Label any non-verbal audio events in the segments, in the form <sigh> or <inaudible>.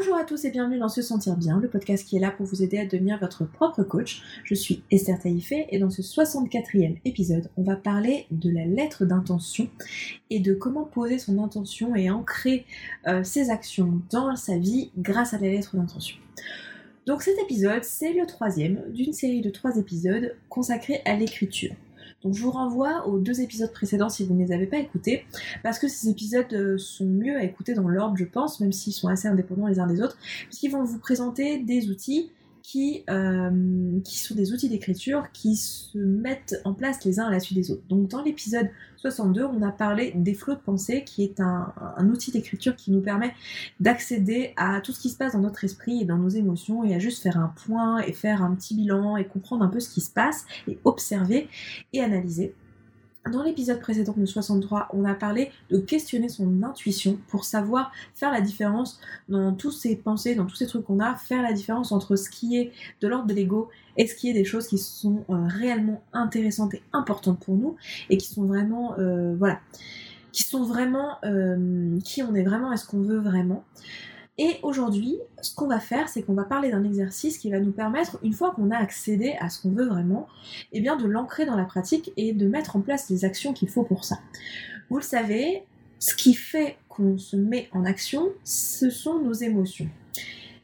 Bonjour à tous et bienvenue dans Se Sentir Bien, le podcast qui est là pour vous aider à devenir votre propre coach. Je suis Esther Taïfé et dans ce 64e épisode, on va parler de la lettre d'intention et de comment poser son intention et ancrer euh, ses actions dans sa vie grâce à la lettre d'intention. Donc cet épisode, c'est le troisième d'une série de trois épisodes consacrés à l'écriture. Donc je vous renvoie aux deux épisodes précédents si vous ne les avez pas écoutés, parce que ces épisodes euh, sont mieux à écouter dans l'ordre, je pense, même s'ils sont assez indépendants les uns des autres, puisqu'ils vont vous présenter des outils qui, euh, qui sont des outils d'écriture qui se mettent en place les uns à la suite des autres. Donc dans l'épisode 62, on a parlé des flots de pensée, qui est un, outil d'écriture qui nous permet d'accéder à tout ce qui se passe dans notre esprit et dans nos émotions et à juste faire un point et faire un petit bilan et comprendre un peu ce qui se passe et observer et analyser. Dans l'épisode précédent, le 63, on a parlé de questionner son intuition pour savoir faire la différence dans tous ces pensées, dans tous ces trucs qu'on a, faire la différence entre ce qui est de l'ordre de l'ego et ce qui est des choses qui sont euh, réellement intéressantes et importantes pour nous et qui sont vraiment, euh, voilà, qui sont vraiment euh, qui on est vraiment et ce qu'on veut vraiment. Et aujourd'hui, ce qu'on va faire, c'est qu'on va parler d'un exercice qui va nous permettre, une fois qu'on a accédé à ce qu'on veut vraiment, eh bien de l'ancrer dans la pratique et de mettre en place les actions qu'il faut pour ça. Vous le savez, ce qui fait qu'on se met en action, ce sont nos émotions.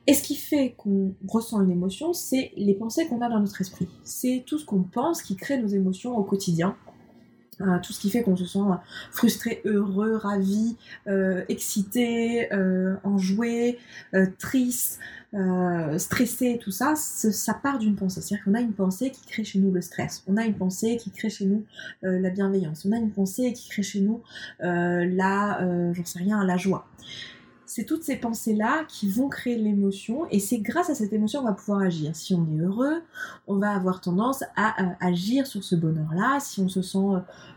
Et ce qui fait qu'on ressent une émotion, c'est les pensées qu'on a dans notre esprit. C'est tout ce qu'on pense qui crée nos émotions au quotidien tout ce qui fait qu'on se sent frustré, heureux, ravi, euh, excité, euh, enjoué, euh, triste, stressé, tout ça, ça part d'une pensée. C'est-à-dire qu'on a une pensée qui crée chez nous le stress, on a une pensée qui crée chez nous la bienveillance, on a une pensée qui crée chez nous la, j'en sais rien, la joie c'est toutes ces pensées-là qui vont créer l'émotion et c'est grâce à cette émotion qu'on va pouvoir agir. Si on est heureux, on va avoir tendance à euh, agir sur ce bonheur-là. Si on se sent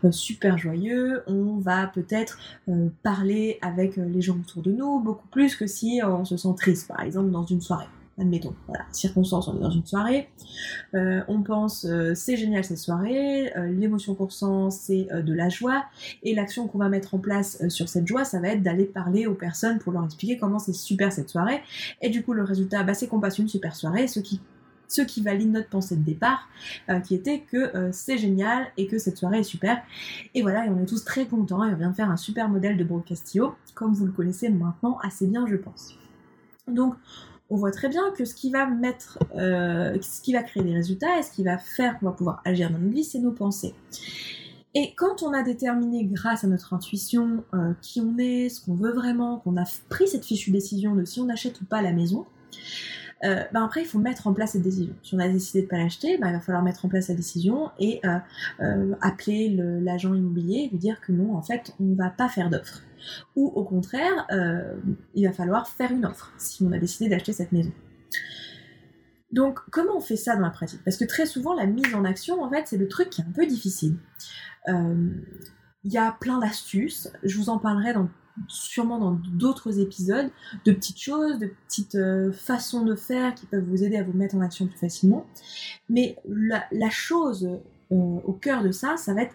euh, super joyeux, on va peut-être euh, parler avec les gens autour de nous beaucoup plus que si on se sent triste, par exemple, dans une soirée admettons, voilà, circonstance, on est dans une soirée, euh, on pense euh, c'est génial cette soirée, euh, l'émotion qu'on ressent c'est de la joie, et l'action qu'on va mettre en place sur cette joie, ça va être d'aller parler aux personnes pour leur expliquer comment c'est super cette soirée, et du coup le résultat, bah, c'est qu'on passe une super soirée, ce qui ce valide notre pensée de départ, qui était que c'est génial et que cette soirée est super. Et voilà, et on est tous très contents et on vient faire un super modèle de Broadcastio, comme vous le connaissez maintenant assez bien, je pense. Donc, on voit très bien que ce qui va mettre, euh, ce qui va créer des résultats et ce qui va faire qu'on pouvoir agir dans notre vie, c'est nos pensées. Et quand on a déterminé grâce à notre intuition euh, qui on est, ce qu'on veut vraiment, qu'on a pris cette fichue décision de si on achète ou pas la maison, euh, ben après il faut mettre en place cette décision. Si on a décidé de pas l'acheter, ben il va falloir mettre en place la décision et appeler l'agent immobilier et lui dire que non, en fait, on ne va pas faire d'offre ou au contraire, euh, il va falloir faire une offre si on a décidé d'acheter cette maison. Donc, comment on fait ça dans la pratique? Parce que très souvent, la mise en action, en fait, c'est le truc qui est un peu difficile. Euh, il y a plein d'astuces, je vous en parlerai sûrement dans d'autres épisodes, de petites choses, de petites euh, façons de faire qui peuvent vous aider à vous mettre en action plus facilement. Mais la chose au cœur de ça, ça va être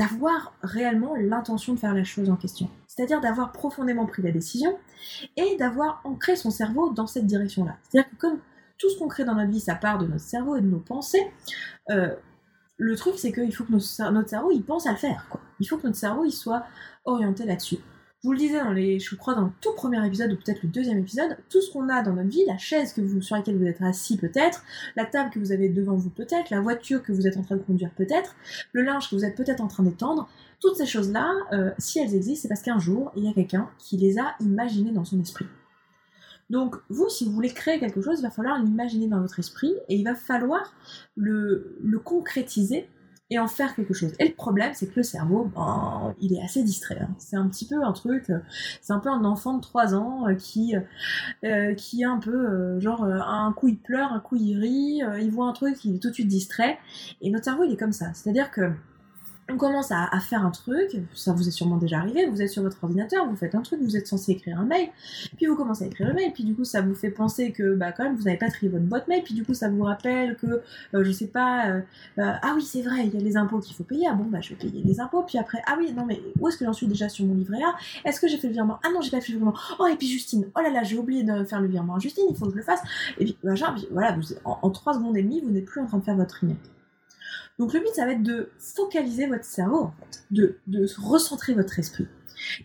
d'avoir réellement l'intention de faire la chose en question. C'est-à-dire d'avoir profondément pris la décision et d'avoir ancré son cerveau dans cette direction-là. C'est-à-dire que comme tout ce qu'on crée dans notre vie, ça part de notre cerveau et de nos pensées, euh, le truc c'est qu'il faut que notre, cerveau il pense à le faire. Il faut que notre cerveau il soit orienté là-dessus. Vous le disais dans les, je crois dans le tout premier épisode ou peut-être le deuxième épisode, tout ce qu'on a dans notre vie, la chaise sur laquelle vous êtes assis peut-être, la table que vous avez devant vous peut-être, la voiture que vous êtes en train de conduire peut-être, le linge que vous êtes peut-être en train d'étendre, toutes ces choses-là, euh, si elles existent, c'est parce qu'un jour, il y a quelqu'un qui les a imaginées dans son esprit. Donc, vous, si vous voulez créer quelque chose, il va falloir l'imaginer dans votre esprit et il va falloir le concrétiser et en faire quelque chose. Et le problème, c'est que le cerveau, ben, il est assez distrait. Hein. C'est un petit peu un truc, euh, c'est un peu un enfant de 3 ans euh, qui, euh, qui est un peu, genre, un coup il pleure, un coup il rit, il voit un truc, il est tout de suite distrait. Et notre cerveau, il est comme ça. C'est-à-dire que on commence à, faire un truc, ça vous est sûrement déjà arrivé, vous êtes sur votre ordinateur, vous faites un truc, vous êtes censé écrire un mail, puis vous commencez à écrire le mail, puis du coup ça vous fait penser que bah quand même vous n'avez pas trié votre boîte mail, puis du coup ça vous rappelle que euh, je sais pas, euh, euh, ah oui c'est vrai, il y a les impôts qu'il faut payer, ah bon bah je vais payer les impôts, puis après ah oui non mais où est-ce que j'en suis déjà sur mon livret A? Est-ce que j'ai fait le virement? Ah non j'ai pas fait le virement. Oh et puis Justine, oh là là j'ai oublié de faire le virement à Justine, il faut que je le fasse. Et puis, bah, voilà, vous, en, trois secondes et demie vous n'êtes plus en train de faire votre email. Donc le but, ça va être de focaliser votre cerveau, en fait, de, recentrer votre esprit.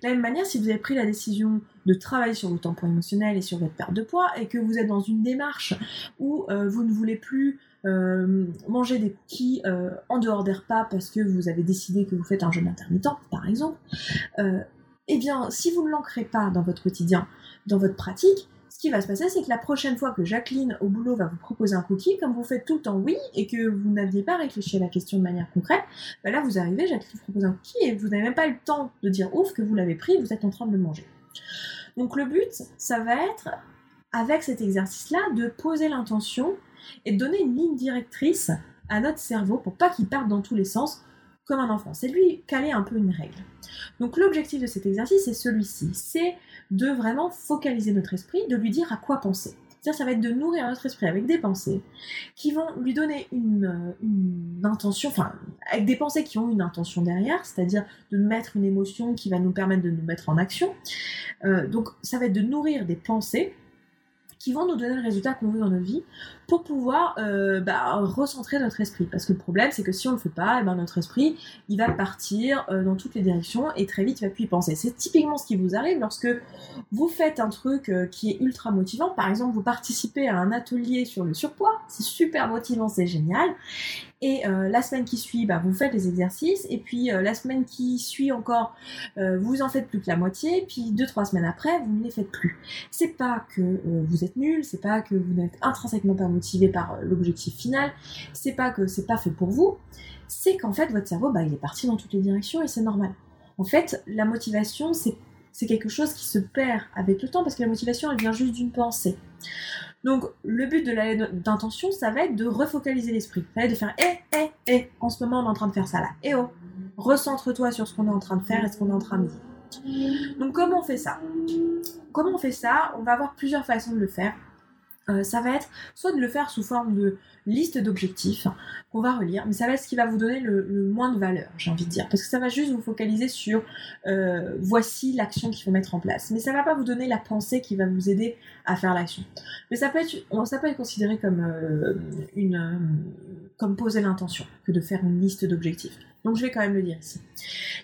De la même manière, si vous avez pris la décision de travailler sur vos tampons émotionnels et sur votre perte de poids, et que vous êtes dans une démarche où euh, vous ne voulez plus euh, manger des cookies euh, en dehors des repas parce que vous avez décidé que vous faites un jeûne intermittent, par exemple, eh bien, si vous ne l'ancrez pas dans votre quotidien, dans votre pratique, va se passer, c'est que la prochaine fois que Jacqueline au boulot va vous proposer un cookie, comme vous faites tout le temps oui et que vous n'aviez pas réfléchi à la question de manière concrète, bah là vous arrivez, Jacqueline vous propose un cookie et vous n'avez même pas le temps de dire ouf que vous l'avez pris, vous êtes en train de le manger. Donc le but, ça va être, avec cet exercice-là, de poser l'intention et de donner une ligne directrice à notre cerveau pour pas qu'il parte dans tous les sens comme un enfant. C'est lui caler un peu une règle. Donc l'objectif de cet exercice est celui-ci, c'est de vraiment focaliser notre esprit, de lui dire à quoi penser. C'est-à-dire ça va être de nourrir notre esprit avec des pensées qui vont lui donner une, intention, enfin avec des pensées qui ont une intention derrière, c'est-à-dire de mettre une émotion qui va nous permettre de nous mettre en action. Euh, donc ça va être de nourrir des pensées qui vont nous donner le résultat qu'on veut dans notre vie pour pouvoir euh, bah, recentrer notre esprit. Parce que le problème, c'est que si on ne le fait pas, et eh ben, notre esprit, il va partir euh, dans toutes les directions et très vite, il va plus y penser. C'est typiquement ce qui vous arrive lorsque vous faites un truc euh, qui est ultra motivant. Par exemple, vous participez à un atelier sur le surpoids. C'est super motivant, c'est génial. Et la semaine qui suit, bah, vous faites les exercices. Et puis la semaine qui suit encore, vous en faites plus que la moitié. Puis deux, trois semaines après, vous ne les faites plus. C'est pas que vous êtes nul, c'est pas que vous n'êtes intrinsèquement pas motivé par euh, l'objectif final, c'est pas que c'est pas fait pour vous, c'est qu'en fait votre cerveau bah, il est parti dans toutes les directions et c'est normal. En fait, la motivation c'est quelque chose qui se perd avec le temps parce que la motivation elle vient juste d'une pensée. Donc le but de la d'intention ça va être de refocaliser l'esprit, ça va être de faire eh eh eh en ce moment on est en train de faire ça là, eh oh recentre-toi sur ce qu'on est en train de faire et ce qu'on est en train de dire. Donc comment on fait ça? Comment on fait ça? On va avoir plusieurs façons de le faire. Euh, ça va être soit de le faire sous forme de liste d'objectifs qu'on va relire, mais ça va être ce qui va vous donner le, moins de valeur, j'ai envie de dire, parce que ça va juste vous focaliser sur euh, voici l'action qu'il faut mettre en place, mais ça va pas vous donner la pensée qui va vous aider à faire l'action. Mais ça peut être, peut considéré comme euh, une, comme poser l'intention que de faire une liste d'objectifs. Donc je vais quand même le dire ici.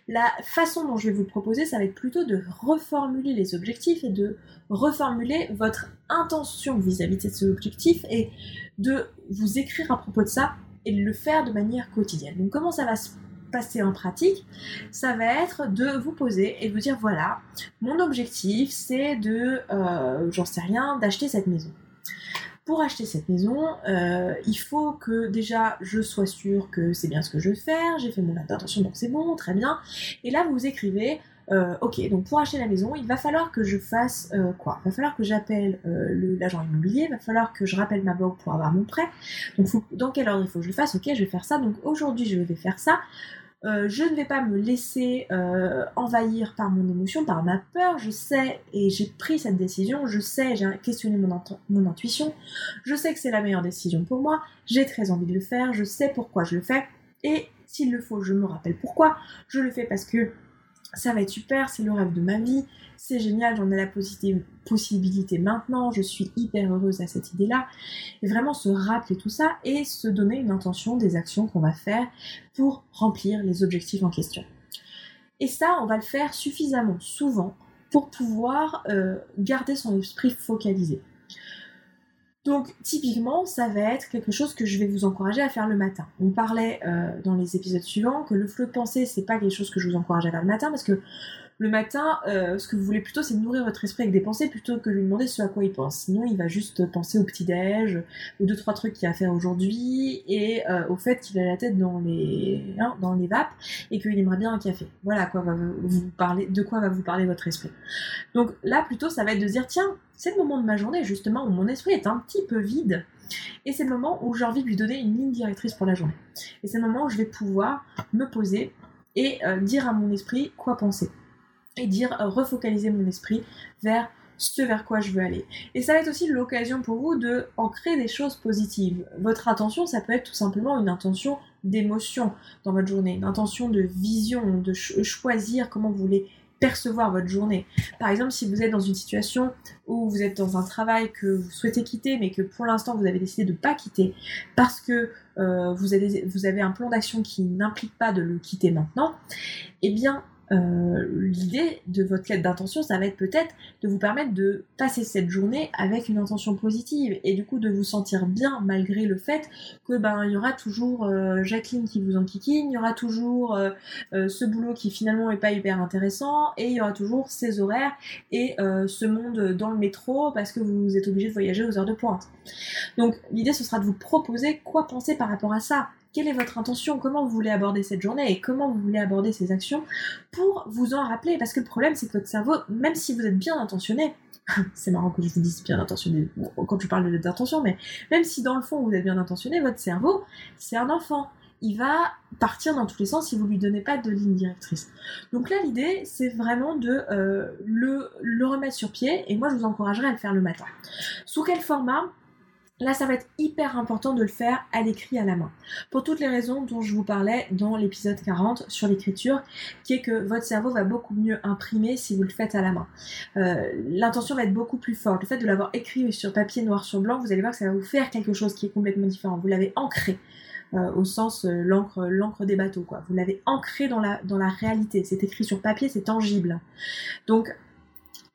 La façon dont je vais vous le proposer, ça va être plutôt de reformuler les objectifs et de reformuler votre intention vis-à-vis de ces objectifs et de vous écrire à propos de ça et de le faire de manière quotidienne. Donc comment ça va se passer en pratique, ça va être de vous poser et de vous dire voilà, mon objectif c'est de, euh, j'en sais rien, d'acheter cette maison pour acheter cette maison, euh, il faut que déjà je sois sûre que c'est bien ce que je veux faire, j'ai fait mon acte d'intention donc c'est bon, très bien. Et là vous écrivez, euh, ok, donc pour acheter la maison, il va falloir que je fasse euh, quoi? Il va falloir que j'appelle l'agent immobilier, il va falloir que je rappelle ma banque pour avoir mon prêt. Donc dans quel ordre il faut que je le fasse? Ok, je vais faire ça. Donc aujourd'hui je vais faire ça. Euh, je ne vais pas me laisser euh, envahir par mon émotion, par ma peur. Je sais, et j'ai pris cette décision, je sais, j'ai questionné mon, mon intuition, je sais que c'est la meilleure décision pour moi, j'ai très envie de le faire, je sais pourquoi je le fais, et s'il le faut, je me rappelle pourquoi. Je le fais parce que ça va être super, c'est le rêve de ma vie, c'est génial, j'en ai la possibilité maintenant, je suis hyper heureuse à cette idée-là. Et vraiment se rappeler tout ça et se donner une intention des actions qu'on va faire pour remplir les objectifs en question. Et ça, on va le faire suffisamment souvent pour pouvoir euh, garder son esprit focalisé. Donc typiquement, ça va être quelque chose que je vais vous encourager à faire le matin. On parlait euh, dans les épisodes suivants que le flot de pensée, c'est pas quelque chose que je vous encourage à faire le matin parce que le matin, euh, ce que vous voulez plutôt, c'est nourrir votre esprit avec des pensées plutôt que lui demander ce à quoi il pense. Sinon, il va juste penser au petit-déj, aux deux, trois trucs qu'il a à faire aujourd'hui, et euh, au fait qu'il a la tête dans les, hein, dans les vapes, et qu'il aimerait bien un café. Voilà de quoi va vous parler votre esprit. Donc là, plutôt, ça va être de dire, tiens, c'est le moment de ma journée, justement, où mon esprit est un petit peu vide, et c'est le moment où j'ai envie de lui donner une ligne directrice pour la journée. Et c'est le moment où je vais pouvoir me poser et dire à mon esprit quoi penser. Et dire, refocaliser mon esprit vers ce vers quoi je veux aller. Et ça va être aussi l'occasion pour vous de ancrer des choses positives. Votre intention, ça peut être tout simplement une intention d'émotion dans votre journée, une intention de vision, de choisir comment vous voulez percevoir votre journée. Par exemple, si vous êtes dans une situation où vous êtes dans un travail que vous souhaitez quitter, mais que pour l'instant vous avez décidé de ne pas quitter parce que euh, vous, avez, vous avez un plan d'action qui n'implique pas de le quitter maintenant, eh bien, euh, l'idée de votre lettre d'intention, ça va être peut-être de vous permettre de passer cette journée avec une intention positive et du coup de vous sentir bien malgré le fait que ben il y aura toujours euh, Jacqueline qui vous enquiquine, il y aura toujours euh, ce boulot qui finalement est pas hyper intéressant et il y aura toujours ces horaires et ce monde dans le métro parce que vous êtes obligé de voyager aux heures de pointe. Donc l'idée ce sera de vous proposer quoi penser par rapport à ça quelle est votre intention, comment vous voulez aborder cette journée et comment vous voulez aborder ces actions pour vous en rappeler? Parce que le problème, c'est que votre cerveau, même si vous êtes bien intentionné, <laughs> c'est marrant que je vous dise bien intentionné quand tu parles d'intention, mais même si dans le fond vous êtes bien intentionné, votre cerveau, c'est un enfant. Il va partir dans tous les sens si vous lui donnez pas de ligne directrice. Donc là, l'idée, c'est vraiment de euh, le, le remettre sur pied, et moi, je vous encouragerais à le faire le matin. Sous quel format? Là, ça va être hyper important de le faire à l'écrit à la main. Pour toutes les raisons dont je vous parlais dans l'épisode 40 sur l'écriture, qui est que votre cerveau va beaucoup mieux imprimer si vous le faites à la main. Euh, l'intention va être beaucoup plus forte. Le fait de l'avoir écrit sur papier noir sur blanc, vous allez voir que ça va vous faire quelque chose qui est complètement différent. Vous l'avez ancré. Euh, au sens euh, l'encre des bateaux quoi. Vous l'avez ancré dans la réalité. C'est écrit sur papier, c'est tangible. Donc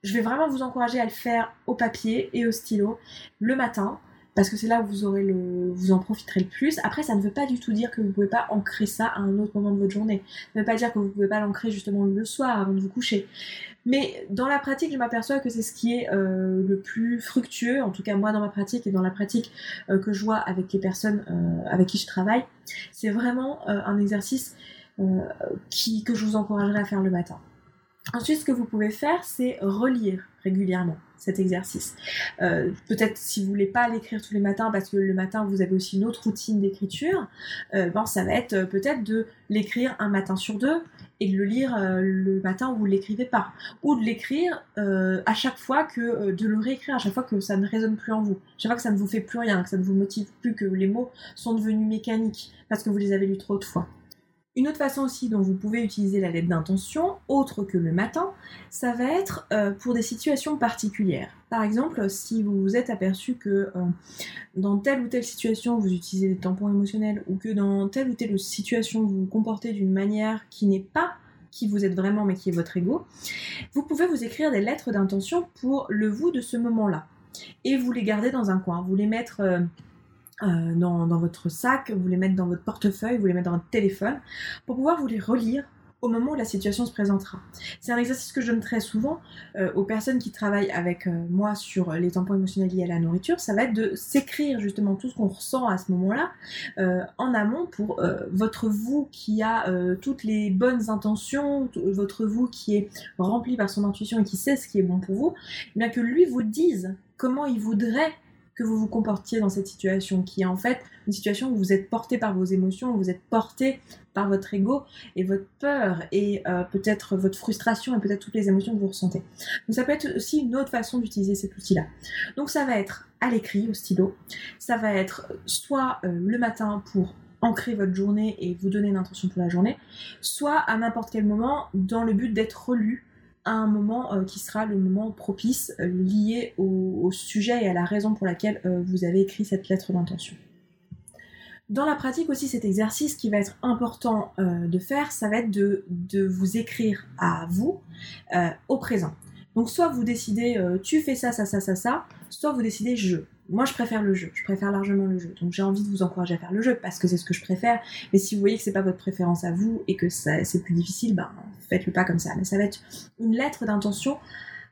je vais vraiment vous encourager à le faire au papier et au stylo le matin parce que c'est là où vous en profiterez le plus. Après, ça ne veut pas du tout dire que vous ne pouvez pas ancrer ça à un autre moment de votre journée. Ça ne veut pas dire que vous ne pouvez pas l'ancrer justement le soir avant de vous coucher. Mais dans la pratique, je m'aperçois que c'est ce qui est euh, le plus fructueux, en tout cas moi dans ma pratique et dans la pratique euh, que je vois avec les personnes euh, avec qui je travaille. C'est vraiment un exercice que je vous encouragerais à faire le matin. Ensuite, ce que vous pouvez faire, c'est relire régulièrement cet exercice. Euh, peut-être si vous voulez pas l'écrire tous les matins parce que le matin vous avez aussi une autre routine d'écriture, euh, bon, ça va être euh, peut-être de l'écrire un matin sur deux et de le lire le matin où vous l'écrivez pas, ou de l'écrire à chaque fois que de le réécrire à chaque fois que ça ne résonne plus en vous, chaque fois que ça ne vous fait plus rien, que ça ne vous motive plus, que les mots sont devenus mécaniques parce que vous les avez lus trop de fois. Une autre façon aussi dont vous pouvez utiliser la lettre d'intention, autre que le matin, ça va être euh, pour des situations particulières. Par exemple, si vous vous êtes aperçu que euh, dans telle ou telle situation vous utilisez des tampons émotionnels ou que dans telle ou telle situation vous vous comportez d'une manière qui n'est pas qui vous êtes vraiment mais qui est votre ego, vous pouvez vous écrire des lettres d'intention pour le vous de ce moment-là. Et vous les gardez dans un coin, vous les mettre... Euh, euh, dans, votre sac, vous les mettre dans votre portefeuille, vous les mettre dans votre téléphone, pour pouvoir vous les relire au moment où la situation se présentera. C'est un exercice que je donne très souvent euh, aux personnes qui travaillent avec euh, moi sur les tampons émotionnels liés à la nourriture, ça va être de s'écrire justement tout ce qu'on ressent à ce moment-là en amont pour votre vous qui a toutes les bonnes intentions, votre vous qui est rempli par son intuition et qui sait ce qui est bon pour vous, eh bien que lui vous dise comment il voudrait que vous vous comportiez dans cette situation, qui est en fait une situation où vous êtes porté par vos émotions, où vous êtes porté par votre ego et votre peur et euh, peut-être votre frustration et peut-être toutes les émotions que vous ressentez. Donc ça peut être aussi une autre façon d'utiliser cet outil-là. Donc ça va être à l'écrit, au stylo, ça va être soit euh, le matin pour ancrer votre journée et vous donner une intention pour la journée, soit à n'importe quel moment dans le but d'être relu un moment euh, qui sera le moment propice euh, lié au, sujet et à la raison pour laquelle euh, vous avez écrit cette lettre d'intention. Dans la pratique aussi, cet exercice qui va être important de faire, ça va être de, de vous écrire à vous au présent. Donc soit vous décidez tu fais ça, ça, ça, ça, ça, soit vous décidez je moi je préfère le jeu, je préfère largement le jeu. Donc j'ai envie de vous encourager à faire le jeu parce que c'est ce que je préfère. Mais si vous voyez que c'est pas votre préférence à vous et que c'est plus difficile, ben faites-le pas comme ça. Mais ça va être une lettre d'intention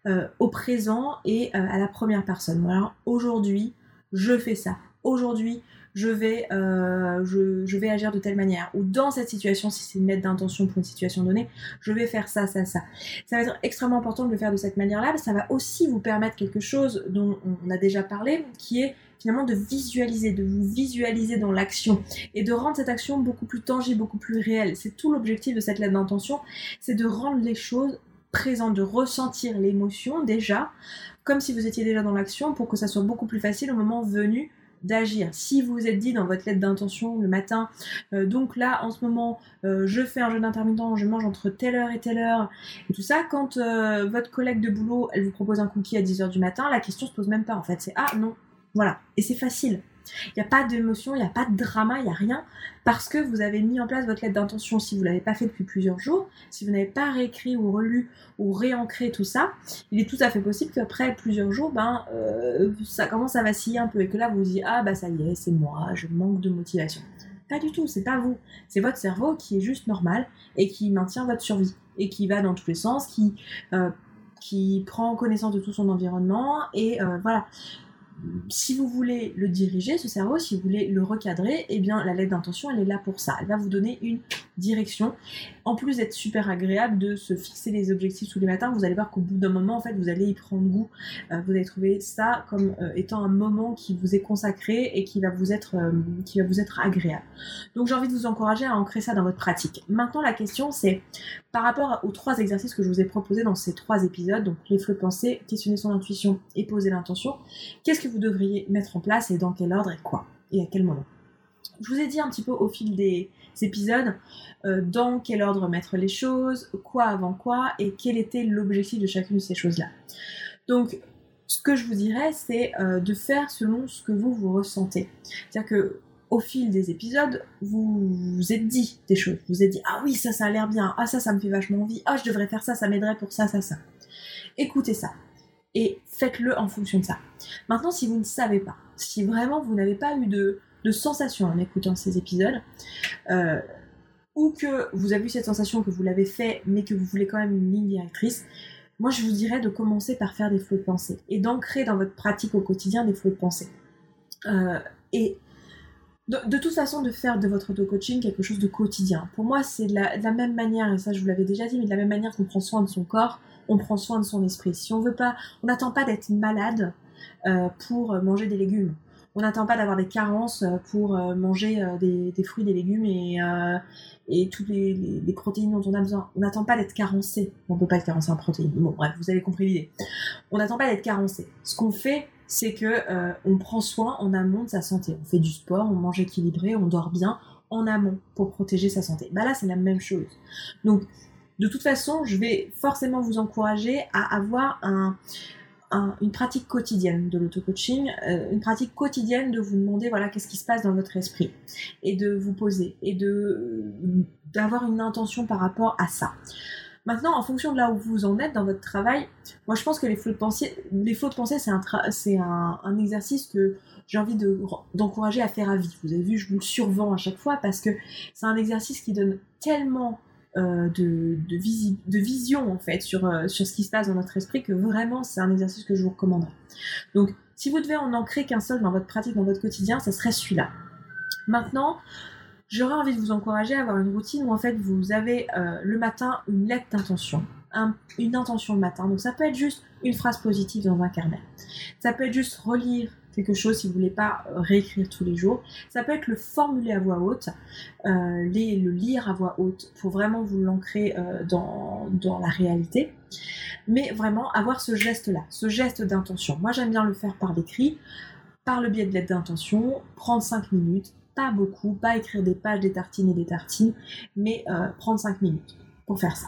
euh, au présent et euh, à la première personne. Alors aujourd'hui, je fais ça. Aujourd'hui, je vais, euh, je, vais agir de telle manière. Ou dans cette situation, si c'est une lettre d'intention pour une situation donnée, je vais faire ça, ça, ça. Ça va être extrêmement important de le faire de cette manière-là. Ça va aussi vous permettre quelque chose dont on a déjà parlé, qui est finalement de visualiser, de vous visualiser dans l'action et de rendre cette action beaucoup plus tangible, beaucoup plus réelle. C'est tout l'objectif de cette lettre d'intention, c'est de rendre les choses présentes, de ressentir l'émotion déjà, comme si vous étiez déjà dans l'action pour que ça soit beaucoup plus facile au moment venu d'agir. Si vous vous êtes dit dans votre lettre d'intention le matin, euh, donc là en ce moment euh, je fais un jeu d'intermittent, je mange entre telle heure et telle heure, et tout ça, quand euh, votre collègue de boulot elle vous propose un cookie à 10h du matin, la question se pose même pas en fait, c'est ah non, voilà. Et c'est facile. Il n'y a pas d'émotion, il n'y a pas de drama, il n'y a rien, parce que vous avez mis en place votre lettre d'intention si vous ne l'avez pas fait depuis plusieurs jours, si vous n'avez pas réécrit ou relu ou réancré tout ça, il est tout à fait possible qu'après plusieurs jours, ben, euh, ça commence à vaciller un peu et que là vous vous dites ah bah ça y est, c'est moi, je manque de motivation. Pas du tout, c'est pas vous, c'est votre cerveau qui est juste normal et qui maintient votre survie et qui va dans tous les sens, qui euh, prend connaissance de tout son environnement et euh, voilà si vous voulez le diriger, ce cerveau, si vous voulez le recadrer, eh bien la lettre d'intention, elle est là pour ça. Elle va vous donner une direction. En plus d'être super agréable de se fixer les objectifs tous les matins, vous allez voir qu'au bout d'un moment, en fait, vous allez y prendre goût. Euh, vous allez trouver ça comme euh, étant un moment qui vous est consacré et qui va vous être, euh, qui va vous être agréable. Donc j'ai envie de vous encourager à ancrer ça dans votre pratique. Maintenant, la question, c'est par rapport aux trois exercices que je vous ai proposés dans ces trois épisodes, donc les flux de pensée, questionner son intuition et poser l'intention, qu'est-ce que vous devriez mettre en place et dans quel ordre et quoi et à quel moment je vous ai dit un petit peu au fil des épisodes euh, dans quel ordre mettre les choses, quoi avant quoi, et quel était l'objectif de chacune de ces choses-là. Donc, ce que je vous dirais, c'est euh, de faire selon ce que vous vous ressentez. C'est-à-dire que au fil des épisodes, vous vous êtes dit des choses. Vous vous êtes dit ah oui ça ça a l'air bien, ah ça ça me fait vachement envie, ah je devrais faire ça, ça m'aiderait pour ça ça ça. Écoutez ça et faites-le en fonction de ça. Maintenant si vous ne savez pas, si vraiment vous n'avez pas eu de de sensation en écoutant ces épisodes, euh, ou que vous avez eu cette sensation que vous l'avez fait, mais que vous voulez quand même une ligne directrice, moi je vous dirais de commencer par faire des flots de pensée et d'ancrer dans votre pratique au quotidien des flots de pensée. Euh, et de, toute façon, de faire de votre auto-coaching quelque chose de quotidien. Pour moi, c'est de, la, même manière, et ça je vous l'avais déjà dit, mais de la même manière qu'on prend soin de son corps, on prend soin de son esprit. Si on veut pas, on n'attend pas d'être malade euh, pour manger des légumes on n'attend pas d'avoir des carences euh, pour euh, manger euh, des, fruits, des légumes et, toutes les, protéines dont on a besoin. On n'attend pas d'être carencé. On peut pas être carencé en protéines. Bon, bref, vous avez compris l'idée. On n'attend pas d'être carencé. Ce qu'on fait, c'est que on prend soin en amont de sa santé. On fait du sport, on mange équilibré, on dort bien en amont pour protéger sa santé. Bah là, c'est la même chose. Donc, de toute façon, je vais forcément vous encourager à avoir un, une pratique quotidienne de l'auto-coaching, euh, une pratique quotidienne de vous demander voilà qu'est-ce qui se passe dans votre esprit et de vous poser et de d'avoir une intention par rapport à ça. Maintenant, en fonction de là où vous en êtes dans votre travail, moi je pense que les flots de pensée, les flots de pensée, c'est un, c'est un, exercice que j'ai envie de, d'encourager à faire à vie. Vous avez vu, je vous le survends à chaque fois parce que c'est un exercice qui donne tellement euh, de, de, vision en fait sur, euh, sur ce qui se passe dans notre esprit que vraiment c'est un exercice que je vous recommanderais. Donc si vous devez en ancrer qu'un seul dans votre pratique, dans votre quotidien, ça serait celui-là. Maintenant, j'aurais envie de vous encourager à avoir une routine où en fait vous avez euh, le matin une lettre d'intention, une intention le matin. Donc ça peut être juste une phrase positive dans un carnet. Ça peut être juste relire quelque chose si vous voulez pas euh, réécrire tous les jours. Ça peut être le formuler à voix haute, euh, le lire à voix haute pour vraiment vous l'ancrer euh, dans, la réalité. Mais vraiment avoir ce geste-là, ce geste d'intention. Moi j'aime bien le faire par l'écrit, par le biais de l'aide d'intention, prendre 5 minutes, pas beaucoup, pas écrire des pages, des tartines et des tartines, mais prendre 5 minutes pour faire ça.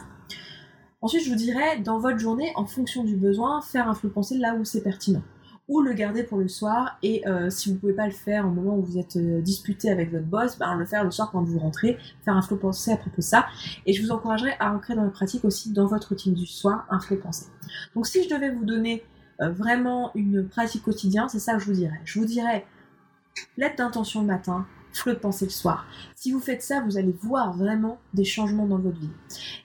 Ensuite, je vous dirais, dans votre journée, en fonction du besoin, faire un flou pensée là où c'est pertinent ou le garder pour le soir et euh, si vous pouvez pas le faire au moment où vous êtes euh, disputé avec votre boss, ben, le faire le soir quand vous rentrez, faire un flow pensée à propos de ça et je vous encouragerais à ancrer dans la pratique aussi dans votre routine du soir un flow pensée. Donc si je devais vous donner euh, vraiment une pratique quotidienne, c'est ça que je vous dirais. Je vous dirais lettre d'intention le matin, flot de pensée le soir. Si vous faites ça, vous allez voir vraiment des changements dans votre vie.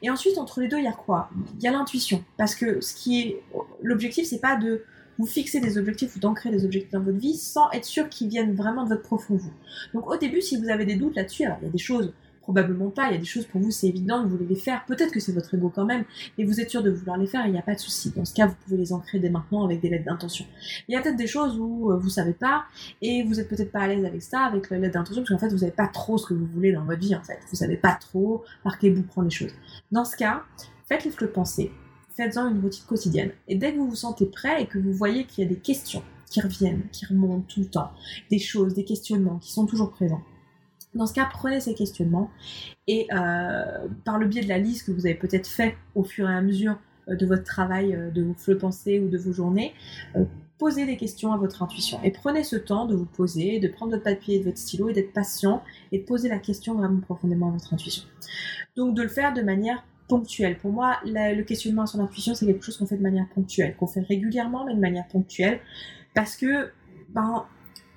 Et ensuite, entre les deux, il y a quoi? Il y a l'intuition. Parce que ce qui est l'objectif, c'est pas de vous fixer des objectifs ou d'ancrer des objectifs dans votre vie sans être sûr qu'ils viennent vraiment de votre profond vous. Donc au début, si vous avez des doutes là-dessus, alors il y a des choses Probablement pas, il y a des choses pour vous, c'est évident, vous voulez les faire, peut-être que c'est votre ego quand même, mais vous êtes sûr de vouloir les faire, il n'y a pas de souci. Dans ce cas, vous pouvez les ancrer dès maintenant avec des lettres d'intention. Il y a peut-être des choses où euh, vous savez pas, et vous êtes peut-être pas à l'aise avec ça, avec la lettre d'intention, parce qu'en fait, vous savez pas trop ce que vous voulez dans votre vie, en fait. Vous savez pas trop par quel bout prendre les choses. Dans ce cas, faites les flux de pensée, faites-en une routine quotidienne, et dès que vous vous sentez prêt et que vous voyez qu'il y a des questions qui reviennent, qui remontent tout le temps, des choses, des questionnements qui sont toujours présents, dans ce cas, prenez ces questionnements et euh, par le biais de la liste que vous avez peut-être fait au fur et à mesure euh, de votre travail, euh, de vos fleux pensées ou de vos journées, posez des questions à votre intuition et prenez ce temps de vous poser, de prendre votre papier et votre stylo et d'être patient et de poser la question vraiment profondément à votre intuition. Donc de le faire de manière Pour moi, le questionnement à son intuition, c'est quelque chose qu'on fait de manière ponctuelle, qu'on fait régulièrement mais de manière ponctuelle parce que ben,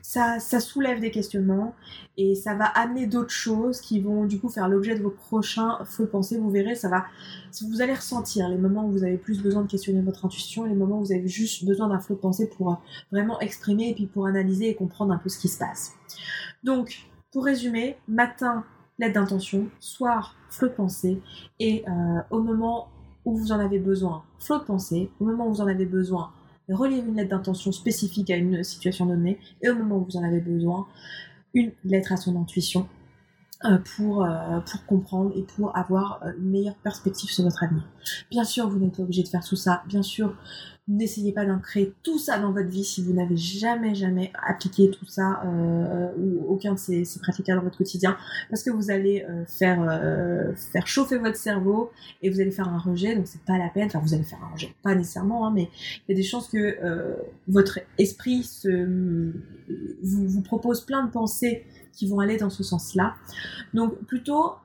ça, soulève des questionnements et ça va amener d'autres choses qui vont du coup faire l'objet de vos prochains feux pensées. Vous verrez, ça va, vous allez ressentir les moments où vous avez plus besoin de questionner votre intuition et les moments où vous avez juste besoin d'un flot de pensée pour euh, vraiment exprimer et puis pour analyser et comprendre un peu ce qui se passe. Donc, pour résumer, matin, lettre d'intention, soir, flot de pensée et euh, au moment où vous en avez besoin, flot de pensée, au moment où vous en avez besoin, relire une lettre d'intention spécifique à une situation donnée, et au moment où vous en avez besoin, une lettre à son intuition pour, euh, pour comprendre et pour avoir euh, une meilleure perspective sur votre avenir. Bien sûr, vous n'êtes pas obligé de faire tout ça. Bien sûr, N'essayez pas d'ancrer tout ça dans votre vie si vous n'avez jamais, jamais appliqué tout ça euh, ou aucun de ces, pratiques dans votre quotidien, parce que vous allez euh, faire, euh, faire chauffer votre cerveau et vous allez faire un rejet, donc c'est pas la peine. Enfin, vous allez faire un rejet, pas nécessairement, hein, mais il y a des chances que votre esprit se, vous propose plein de pensées qui vont aller dans ce sens-là. Donc plutôt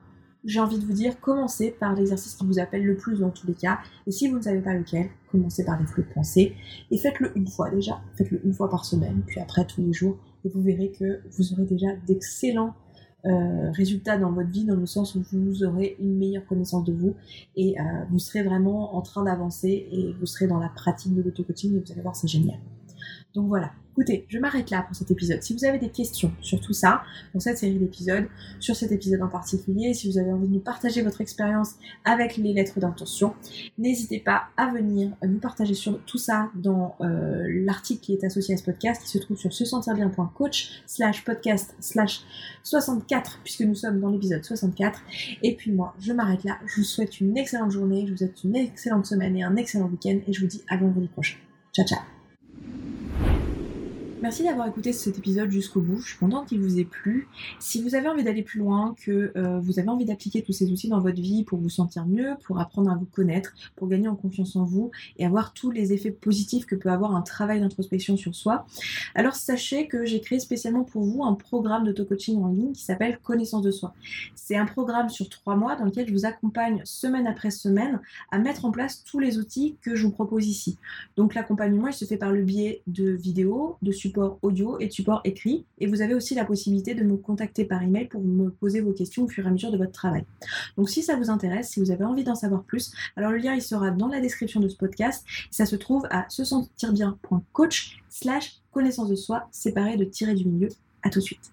j'ai envie de vous dire, commencez par l'exercice qui vous appelle le plus dans tous les cas. Et si vous ne savez pas lequel, commencez par les flux de pensée. Et faites-le une fois déjà. Faites-le une fois par semaine, puis après tous les jours. Et vous verrez que vous aurez déjà d'excellents euh, résultats dans votre vie, dans le sens où vous aurez une meilleure connaissance de vous. Et euh, vous serez vraiment en train d'avancer et vous serez dans la pratique de l'auto-coaching et vous allez voir, c'est génial. Donc voilà, Écoutez, je m'arrête là pour cet épisode. Si vous avez des questions sur tout ça, pour cette série d'épisodes, sur cet épisode en particulier, si vous avez envie de nous partager votre expérience avec les lettres d'intention, n'hésitez pas à venir nous partager sur tout ça dans euh, l'article qui est associé à ce podcast, qui se trouve sur se sentir bien.coach slash podcast slash 64, puisque nous sommes dans l'épisode 64. Et puis moi, je m'arrête là. Je vous souhaite une excellente journée, je vous souhaite une excellente semaine et un excellent week-end, et je vous dis à vendredi prochain. Ciao ciao Merci d'avoir écouté cet épisode jusqu'au bout. Je suis contente qu'il vous ait plu. Si vous avez envie d'aller plus loin, que euh, vous avez envie d'appliquer tous ces outils dans votre vie pour vous sentir mieux, pour apprendre à vous connaître, pour gagner en confiance en vous et avoir tous les effets positifs que peut avoir un travail d'introspection sur soi, alors sachez que j'ai créé spécialement pour vous un programme d'auto-coaching en ligne qui s'appelle Connaissance de soi. C'est un programme sur trois mois dans lequel je vous accompagne semaine après semaine à mettre en place tous les outils que je vous propose ici. Donc l'accompagnement, il se fait par le biais de vidéos, de supports audio et de support écrit. Et vous avez aussi la possibilité de me contacter par email pour me poser vos questions au fur et à mesure de votre travail. Donc si ça vous intéresse, si vous avez envie d'en savoir plus, alors le lien il sera dans la description de ce podcast. Ça se trouve à se sentir bien.coach slash connaissance de soi séparé de tirer du milieu. À tout de suite.